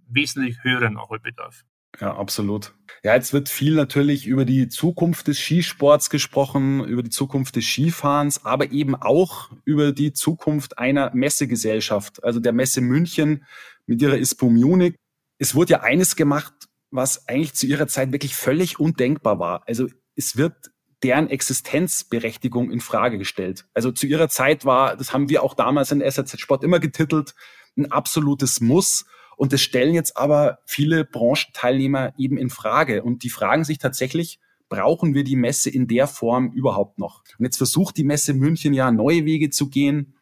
wesentlich höheren Nachholbedarf. Ja, absolut. Ja, jetzt wird viel natürlich über die Zukunft des Skisports gesprochen, über die Zukunft des Skifahrens, aber eben auch über die Zukunft einer Messegesellschaft, also der Messe München mit ihrer ISPO Munich. Es wurde ja eines gemacht, was eigentlich zu ihrer Zeit wirklich völlig undenkbar war. Also es wird deren Existenzberechtigung in Frage gestellt. Also zu ihrer Zeit war, das haben wir auch damals in SRZ Sport immer getitelt, ein absolutes Muss. Und das stellen jetzt aber viele Branchenteilnehmer eben in Frage. Und die fragen sich tatsächlich, brauchen wir die Messe in der Form überhaupt noch? Und jetzt versucht die Messe München ja neue Wege zu gehen.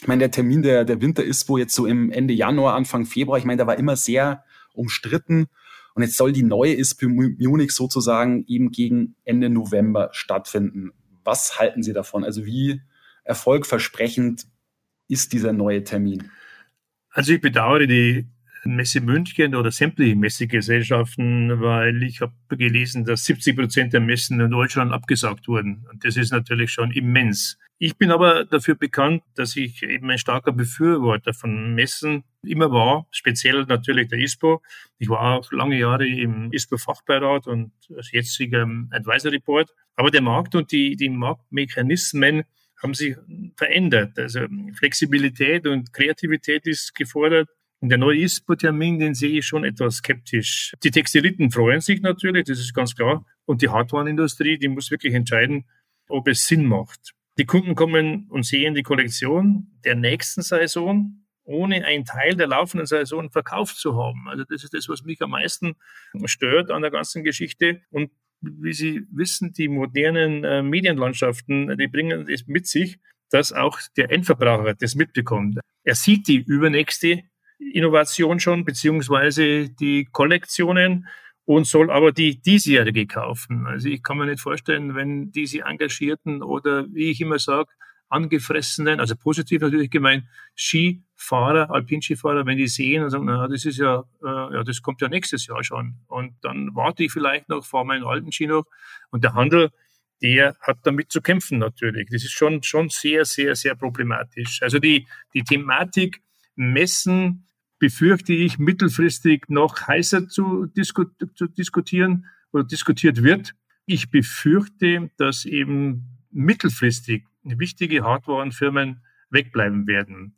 Ich meine, der Termin der, der Winter ist wo jetzt so im Ende Januar, Anfang Februar. Ich meine, da war immer sehr umstritten. Und jetzt soll die neue ISPO Munich sozusagen eben gegen Ende November stattfinden. Was halten Sie davon? Also wie erfolgversprechend ist dieser neue Termin? Also ich bedauere die Messe München oder sämtliche Messegesellschaften, weil ich habe gelesen, dass 70 Prozent der Messen in Deutschland abgesagt wurden. Und das ist natürlich schon immens. Ich bin aber dafür bekannt, dass ich eben ein starker Befürworter von Messen immer war, speziell natürlich der ISPO. Ich war auch lange Jahre im ISPO-Fachbeirat und als jetziger Advisory Board. Aber der Markt und die, die Marktmechanismen haben sich verändert. Also Flexibilität und Kreativität ist gefordert. Und der neue ISPO-Termin, den sehe ich schon etwas skeptisch. Die Textiliten freuen sich natürlich, das ist ganz klar. Und die Hardwarenindustrie, die muss wirklich entscheiden, ob es Sinn macht. Die Kunden kommen und sehen die Kollektion der nächsten Saison, ohne einen Teil der laufenden Saison verkauft zu haben. Also das ist das, was mich am meisten stört an der ganzen Geschichte. Und wie Sie wissen, die modernen äh, Medienlandschaften, die bringen es mit sich, dass auch der Endverbraucher das mitbekommt. Er sieht die übernächste Innovation schon, beziehungsweise die Kollektionen und soll aber die diesjährige kaufen. Also ich kann mir nicht vorstellen, wenn diese Engagierten oder wie ich immer sage, angefressenen, also positiv natürlich gemeint, Skifahrer, Alpinskifahrer, wenn die sehen und sagen, na, das ist ja, äh, ja, das kommt ja nächstes Jahr schon. Und dann warte ich vielleicht noch, fahre meinen alten Ski noch. Und der Handel, der hat damit zu kämpfen natürlich. Das ist schon, schon sehr, sehr, sehr problematisch. Also die, die Thematik Messen, befürchte ich, mittelfristig noch heißer zu, disku zu diskutieren oder diskutiert wird. Ich befürchte, dass eben mittelfristig wichtige Hardwarenfirmen wegbleiben werden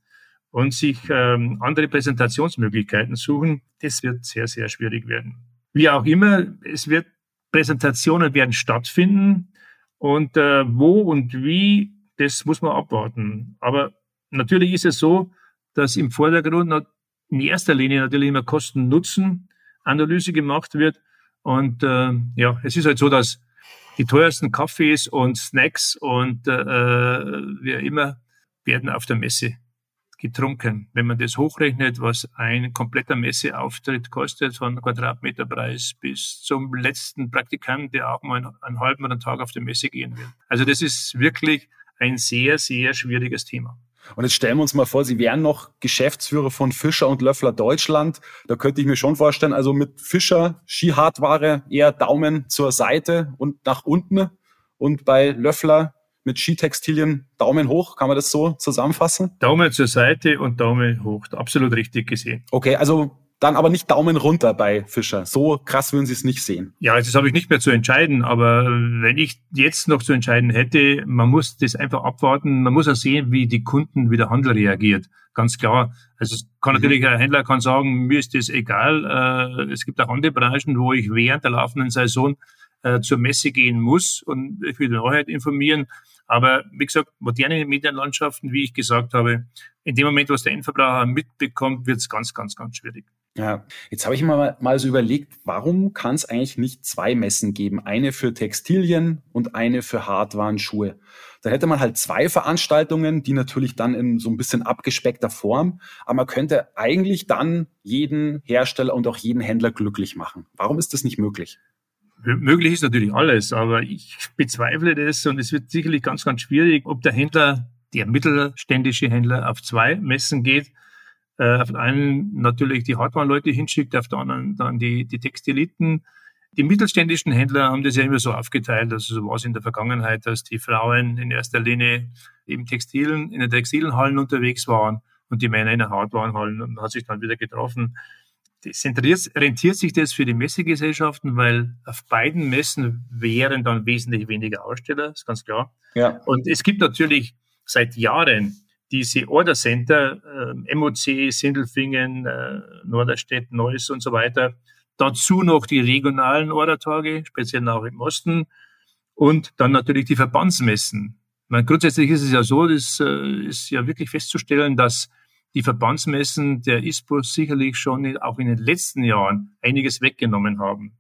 und sich ähm, andere Präsentationsmöglichkeiten suchen. Das wird sehr, sehr schwierig werden. Wie auch immer, es wird Präsentationen werden stattfinden und äh, wo und wie, das muss man abwarten. Aber natürlich ist es so, dass im Vordergrund in erster Linie natürlich immer Kosten-Nutzen-Analyse gemacht wird. Und äh, ja, es ist halt so, dass die teuersten Kaffees und Snacks und äh, wie immer werden auf der Messe getrunken. Wenn man das hochrechnet, was ein kompletter Messeauftritt kostet, von Quadratmeterpreis bis zum letzten Praktikant, der auch mal einen halben oder einen Tag auf der Messe gehen will. Also das ist wirklich ein sehr, sehr schwieriges Thema. Und jetzt stellen wir uns mal vor, Sie wären noch Geschäftsführer von Fischer und Löffler Deutschland. Da könnte ich mir schon vorstellen, also mit Fischer Skihardware eher Daumen zur Seite und nach unten und bei Löffler mit Skitextilien Daumen hoch. Kann man das so zusammenfassen? Daumen zur Seite und Daumen hoch. Absolut richtig gesehen. Okay, also dann aber nicht Daumen runter bei Fischer. So krass würden Sie es nicht sehen. Ja, das habe ich nicht mehr zu entscheiden. Aber wenn ich jetzt noch zu entscheiden hätte, man muss das einfach abwarten. Man muss auch sehen, wie die Kunden, wie der Handel reagiert. Ganz klar. Also es kann mhm. natürlich ein Händler kann sagen, mir ist das egal. Äh, es gibt auch andere Branchen, wo ich während der laufenden Saison äh, zur Messe gehen muss und ich will die Neuheit informieren. Aber wie gesagt, moderne Medienlandschaften, wie ich gesagt habe, in dem Moment, was der Endverbraucher mitbekommt, wird es ganz, ganz, ganz schwierig. Ja, jetzt habe ich mal, mal so überlegt, warum kann es eigentlich nicht zwei Messen geben? Eine für Textilien und eine für Hardwaren-Schuhe. Da hätte man halt zwei Veranstaltungen, die natürlich dann in so ein bisschen abgespeckter Form, aber man könnte eigentlich dann jeden Hersteller und auch jeden Händler glücklich machen. Warum ist das nicht möglich? Möglich ist natürlich alles, aber ich bezweifle das und es wird sicherlich ganz, ganz schwierig, ob der Händler, der mittelständische Händler auf zwei Messen geht äh, auf der einen natürlich die Hardware-Leute hinschickt, auf der anderen dann die, die Textiliten. Die mittelständischen Händler haben das ja immer so aufgeteilt, also so war es in der Vergangenheit, dass die Frauen in erster Linie im Textilen, in den Textilenhallen unterwegs waren und die Männer in den Hardwarenhallen und man hat sich dann wieder getroffen. rentiert sich das für die Messegesellschaften, weil auf beiden Messen wären dann wesentlich weniger Aussteller, ist ganz klar. Ja. Und es gibt natürlich seit Jahren diese Order Center, äh, MOC, Sindelfingen, äh, Norderstedt, Neuss und so weiter. Dazu noch die regionalen Ordertage, speziell auch im Osten. Und dann natürlich die Verbandsmessen. meine, grundsätzlich ist es ja so, das äh, ist ja wirklich festzustellen, dass die Verbandsmessen der ISPO sicherlich schon auch in den letzten Jahren einiges weggenommen haben.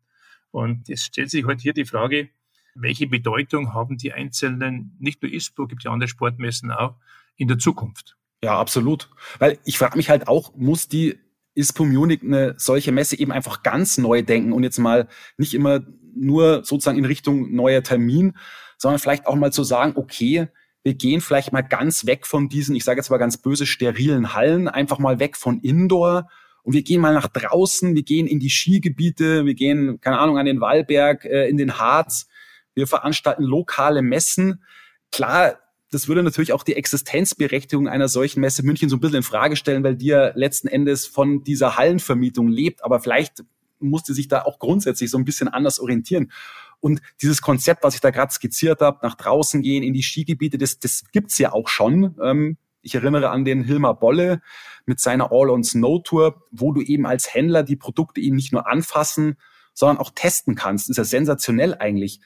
Und es stellt sich heute hier die Frage, welche Bedeutung haben die einzelnen, nicht nur ISPO, gibt ja andere Sportmessen auch, in der Zukunft? Ja, absolut. Weil ich frage mich halt auch, muss die ISPO Munich eine solche Messe eben einfach ganz neu denken und jetzt mal nicht immer nur sozusagen in Richtung neuer Termin, sondern vielleicht auch mal zu sagen, okay, wir gehen vielleicht mal ganz weg von diesen, ich sage jetzt mal ganz böse, sterilen Hallen, einfach mal weg von Indoor und wir gehen mal nach draußen, wir gehen in die Skigebiete, wir gehen, keine Ahnung, an den Wallberg, äh, in den Harz, wir veranstalten lokale Messen. Klar, das würde natürlich auch die Existenzberechtigung einer solchen Messe München so ein bisschen in Frage stellen, weil die ja letzten Endes von dieser Hallenvermietung lebt. Aber vielleicht musste sich da auch grundsätzlich so ein bisschen anders orientieren. Und dieses Konzept, was ich da gerade skizziert habe, nach draußen gehen, in die Skigebiete, das, das gibt's ja auch schon. Ähm, ich erinnere an den Hilmar Bolle mit seiner All-on-Snow-Tour, wo du eben als Händler die Produkte eben nicht nur anfassen, sondern auch testen kannst. Ist ja sensationell eigentlich.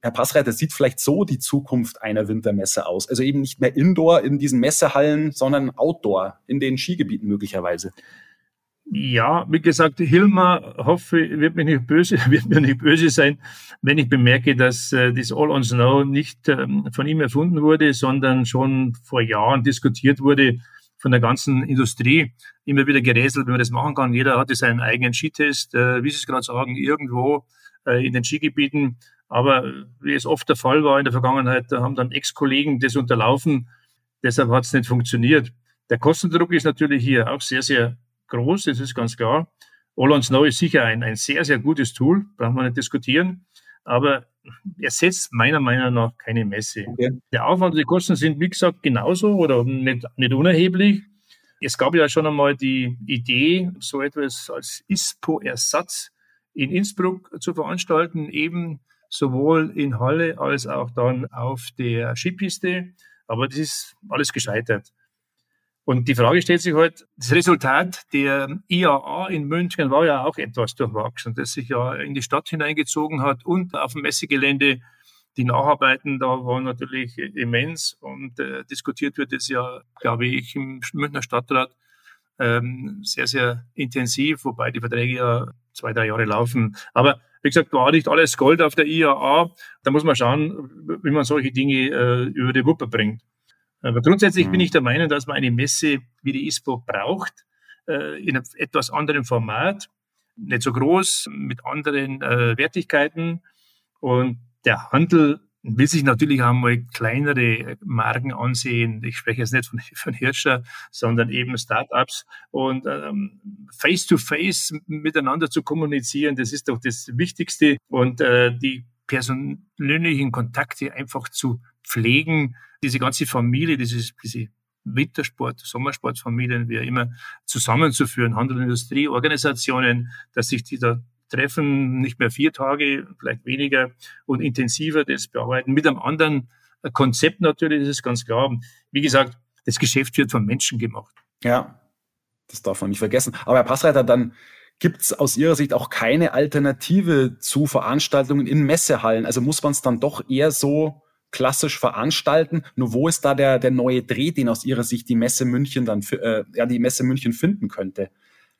Herr Passreiter sieht vielleicht so die Zukunft einer Wintermesse aus. Also eben nicht mehr Indoor in diesen Messehallen, sondern Outdoor in den Skigebieten möglicherweise. Ja, wie gesagt, Hilmar hoffe, wird mir nicht böse, *laughs* wird mir nicht böse sein, wenn ich bemerke, dass äh, das All on Snow nicht ähm, von ihm erfunden wurde, sondern schon vor Jahren diskutiert wurde von der ganzen Industrie. Immer wieder gerätselt, wie man das machen kann. Jeder hatte seinen eigenen Skitest, äh, wie Sie es gerade sagen, irgendwo äh, in den Skigebieten. Aber wie es oft der Fall war in der Vergangenheit, da haben dann Ex-Kollegen das unterlaufen. Deshalb hat es nicht funktioniert. Der Kostendruck ist natürlich hier auch sehr, sehr groß, das ist ganz klar. All on Snow ist sicher ein, ein sehr, sehr gutes Tool, braucht man nicht diskutieren. Aber ersetzt meiner Meinung nach keine Messe. Okay. Der Aufwand und die Kosten sind, wie gesagt, genauso oder nicht, nicht unerheblich. Es gab ja schon einmal die Idee, so etwas als ISPO-Ersatz in Innsbruck zu veranstalten, eben sowohl in Halle als auch dann auf der Skipiste. Aber das ist alles gescheitert. Und die Frage stellt sich halt, das Resultat der IAA in München war ja auch etwas durchwachsen, das sich ja in die Stadt hineingezogen hat und auf dem Messegelände. Die Nacharbeiten da waren natürlich immens und äh, diskutiert wird es ja, glaube ich, im Münchner Stadtrat ähm, sehr, sehr intensiv, wobei die Verträge ja zwei, drei Jahre laufen. Aber wie gesagt, war nicht alles Gold auf der IAA. Da muss man schauen, wie man solche Dinge äh, über die Wuppe bringt. Aber grundsätzlich mhm. bin ich der Meinung, dass man eine Messe wie die ISPO braucht, äh, in einem etwas anderen Format, nicht so groß, mit anderen äh, Wertigkeiten. Und der Handel will sich natürlich auch mal kleinere Marken ansehen. Ich spreche jetzt nicht von, *laughs* von Hirscher, sondern eben Startups. Und ähm, face-to-face -face miteinander zu kommunizieren, das ist doch das Wichtigste. Und äh, die persönlichen Kontakte einfach zu pflegen, diese ganze Familie, dieses, diese Wintersport, Sommersportfamilien, wie immer, zusammenzuführen, Handel, Industrie, Organisationen, dass sich die da treffen, nicht mehr vier Tage, vielleicht weniger und intensiver das bearbeiten, mit einem anderen Konzept natürlich, das ist ganz klar. Wie gesagt, das Geschäft wird von Menschen gemacht. Ja, das darf man nicht vergessen. Aber Herr Passreiter, dann gibt es aus Ihrer Sicht auch keine Alternative zu Veranstaltungen in Messehallen? Also muss man es dann doch eher so klassisch veranstalten. Nur wo ist da der, der neue Dreh, den aus Ihrer Sicht die Messe München dann, äh, ja, die Messe München finden könnte?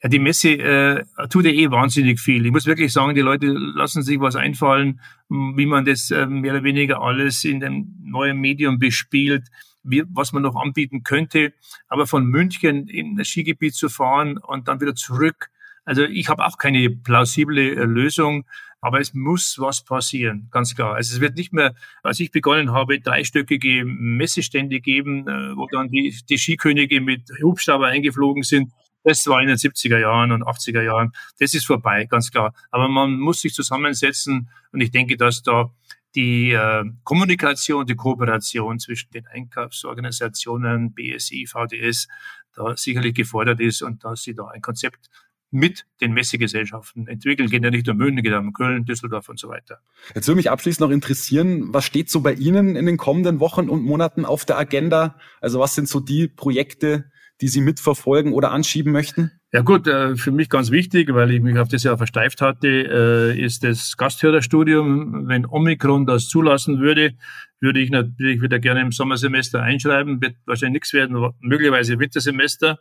Ja, die Messe äh, tut ja eh wahnsinnig viel. Ich muss wirklich sagen, die Leute lassen sich was einfallen, wie man das äh, mehr oder weniger alles in dem neuen Medium bespielt, wie, was man noch anbieten könnte. Aber von München in das Skigebiet zu fahren und dann wieder zurück, also ich habe auch keine plausible äh, Lösung. Aber es muss was passieren, ganz klar. Also es wird nicht mehr, als ich begonnen habe, dreistöckige Messestände geben, äh, wo dann die, die Skikönige mit Hubschrauber eingeflogen sind. Das war in den 70er Jahren und 80er Jahren. Das ist vorbei, ganz klar. Aber man muss sich zusammensetzen und ich denke, dass da die äh, Kommunikation, die Kooperation zwischen den Einkaufsorganisationen, BSI, VDS, da sicherlich gefordert ist und dass sie da ein Konzept mit den Messegesellschaften entwickeln. Geht ja nicht um München, geht um Köln, Düsseldorf und so weiter. Jetzt würde mich abschließend noch interessieren, was steht so bei Ihnen in den kommenden Wochen und Monaten auf der Agenda? Also was sind so die Projekte, die Sie mitverfolgen oder anschieben möchten? Ja gut, äh, für mich ganz wichtig, weil ich mich auf das Jahr versteift hatte, äh, ist das Gasthörerstudium. Wenn Omikron das zulassen würde, würde ich natürlich wieder gerne im Sommersemester einschreiben. Wird wahrscheinlich nichts werden, möglicherweise Wintersemester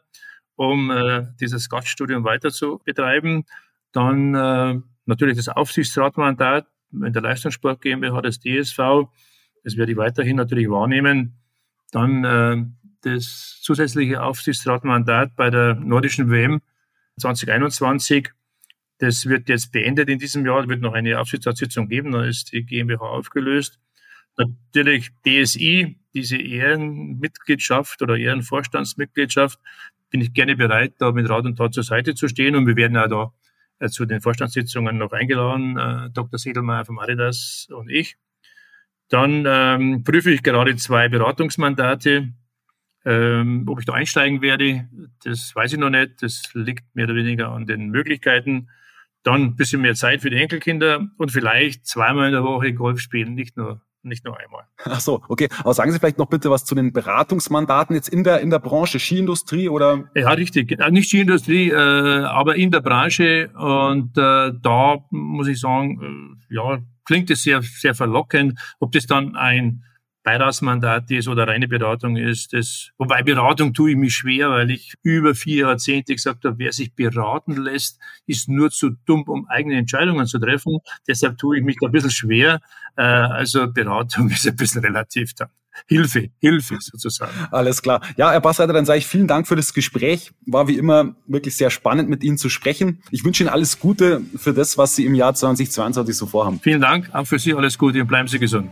um äh, dieses Gaststudium weiter zu betreiben. Dann natürlich das Aufsichtsratmandat in der Leistungssport GmbH des DSV. Das werde ich weiterhin natürlich wahrnehmen. Dann das zusätzliche Aufsichtsratmandat bei der nordischen WM 2021. Das wird jetzt beendet in diesem Jahr. Es wird noch eine Aufsichtsratssitzung geben. Dann ist die GmbH aufgelöst. Natürlich DSI, diese Ehrenmitgliedschaft oder Ehrenvorstandsmitgliedschaft, bin ich gerne bereit, da mit Rat und Tat zur Seite zu stehen. Und wir werden auch da äh, zu den Vorstandssitzungen noch eingeladen, äh, Dr. Sedelmeier von Aridas und ich. Dann ähm, prüfe ich gerade zwei Beratungsmandate. Ähm, ob ich da einsteigen werde, das weiß ich noch nicht. Das liegt mehr oder weniger an den Möglichkeiten. Dann ein bisschen mehr Zeit für die Enkelkinder und vielleicht zweimal in der Woche Golf spielen, nicht nur nicht nur einmal. Ach so, okay. Aber sagen Sie vielleicht noch bitte was zu den Beratungsmandaten jetzt in der, in der Branche, Skiindustrie oder? Ja, richtig. Nicht Skiindustrie, äh, aber in der Branche. Und äh, da muss ich sagen, äh, ja, klingt es sehr, sehr verlockend. Ob das dann ein Beiratsmandat ist oder reine Beratung ist. Das, wobei Beratung tue ich mich schwer, weil ich über vier Jahrzehnte gesagt habe, wer sich beraten lässt, ist nur zu dumm, um eigene Entscheidungen zu treffen. Deshalb tue ich mich da ein bisschen schwer. Äh, also Beratung *laughs* ist ein bisschen relativ da. Hilfe, Hilfe sozusagen. Alles klar. Ja, Herr Bassreiter, dann sage ich vielen Dank für das Gespräch. War wie immer wirklich sehr spannend, mit Ihnen zu sprechen. Ich wünsche Ihnen alles Gute für das, was Sie im Jahr 2022 so vorhaben. Vielen Dank, auch für Sie alles Gute und bleiben Sie gesund.